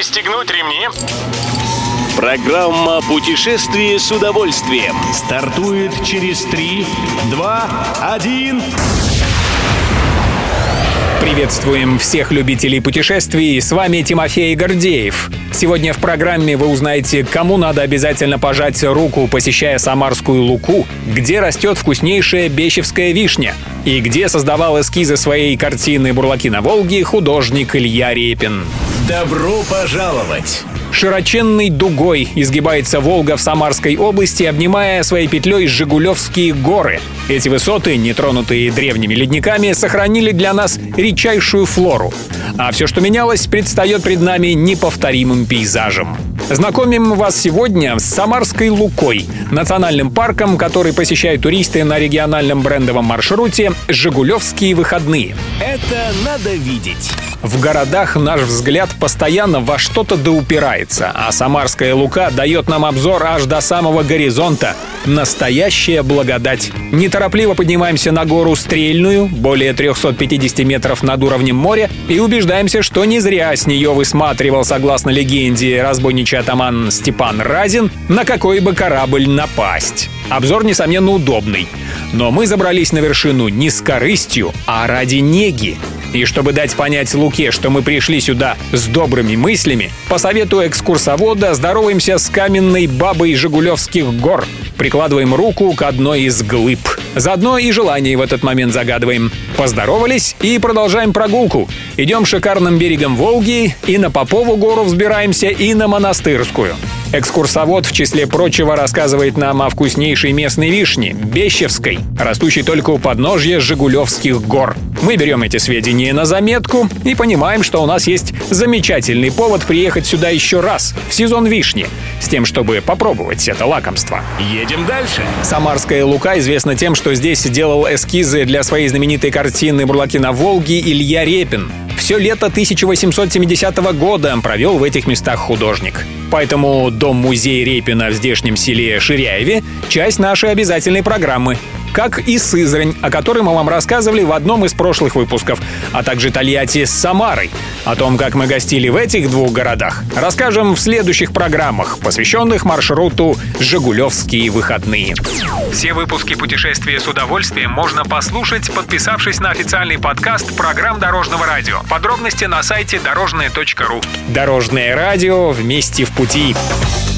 Пристегнуть ремни. Программа «Путешествие с удовольствием» стартует через 3, 2, 1... Приветствуем всех любителей путешествий, с вами Тимофей Гордеев. Сегодня в программе вы узнаете, кому надо обязательно пожать руку, посещая Самарскую Луку, где растет вкуснейшая бещевская вишня, и где создавал эскизы своей картины «Бурлаки на Волге» художник Илья Репин. Добро пожаловать! Широченной дугой изгибается Волга в Самарской области, обнимая своей петлей Жигулевские горы. Эти высоты, нетронутые древними ледниками, сохранили для нас редчайшую флору. А все, что менялось, предстает пред нами неповторимым пейзажем. Знакомим вас сегодня с Самарской Лукой, национальным парком, который посещают туристы на региональном брендовом маршруте «Жигулевские выходные». Это надо видеть. В городах наш взгляд постоянно во что-то доупирается, а Самарская Лука дает нам обзор аж до самого горизонта. Настоящая благодать. Неторопливо поднимаемся на гору Стрельную, более 350 метров над уровнем моря, и убеждаемся, что не зря с нее высматривал, согласно легенде, разбойничий атаман Степан Разин, на какой бы корабль напасть. Обзор, несомненно, удобный. Но мы забрались на вершину не с корыстью, а ради неги. И чтобы дать понять Луке, что мы пришли сюда с добрыми мыслями, по совету экскурсовода здороваемся с каменной бабой Жигулевских гор. Прикладываем руку к одной из глыб. Заодно и желание в этот момент загадываем. Поздоровались и продолжаем прогулку. Идем шикарным берегом Волги, и на Попову гору взбираемся, и на Монастырскую. Экскурсовод, в числе прочего, рассказывает нам о вкуснейшей местной вишне – Бещевской, растущей только у подножья Жигулевских гор. Мы берем эти сведения на заметку и понимаем, что у нас есть замечательный повод приехать сюда еще раз, в сезон вишни, с тем, чтобы попробовать это лакомство. Едем дальше. Самарская Лука известна тем, что здесь делал эскизы для своей знаменитой картины «Бурлаки на Волге» Илья Репин. Все лето 1870 года провел в этих местах художник. Поэтому дом-музей Репина в здешнем селе Ширяеве — часть нашей обязательной программы как и Сызрань, о которой мы вам рассказывали в одном из прошлых выпусков, а также Тольятти с Самарой. О том, как мы гостили в этих двух городах, расскажем в следующих программах, посвященных маршруту «Жигулевские выходные». Все выпуски «Путешествия с удовольствием» можно послушать, подписавшись на официальный подкаст программ Дорожного радио. Подробности на сайте дорожное.ру. Дорожное радио вместе в пути.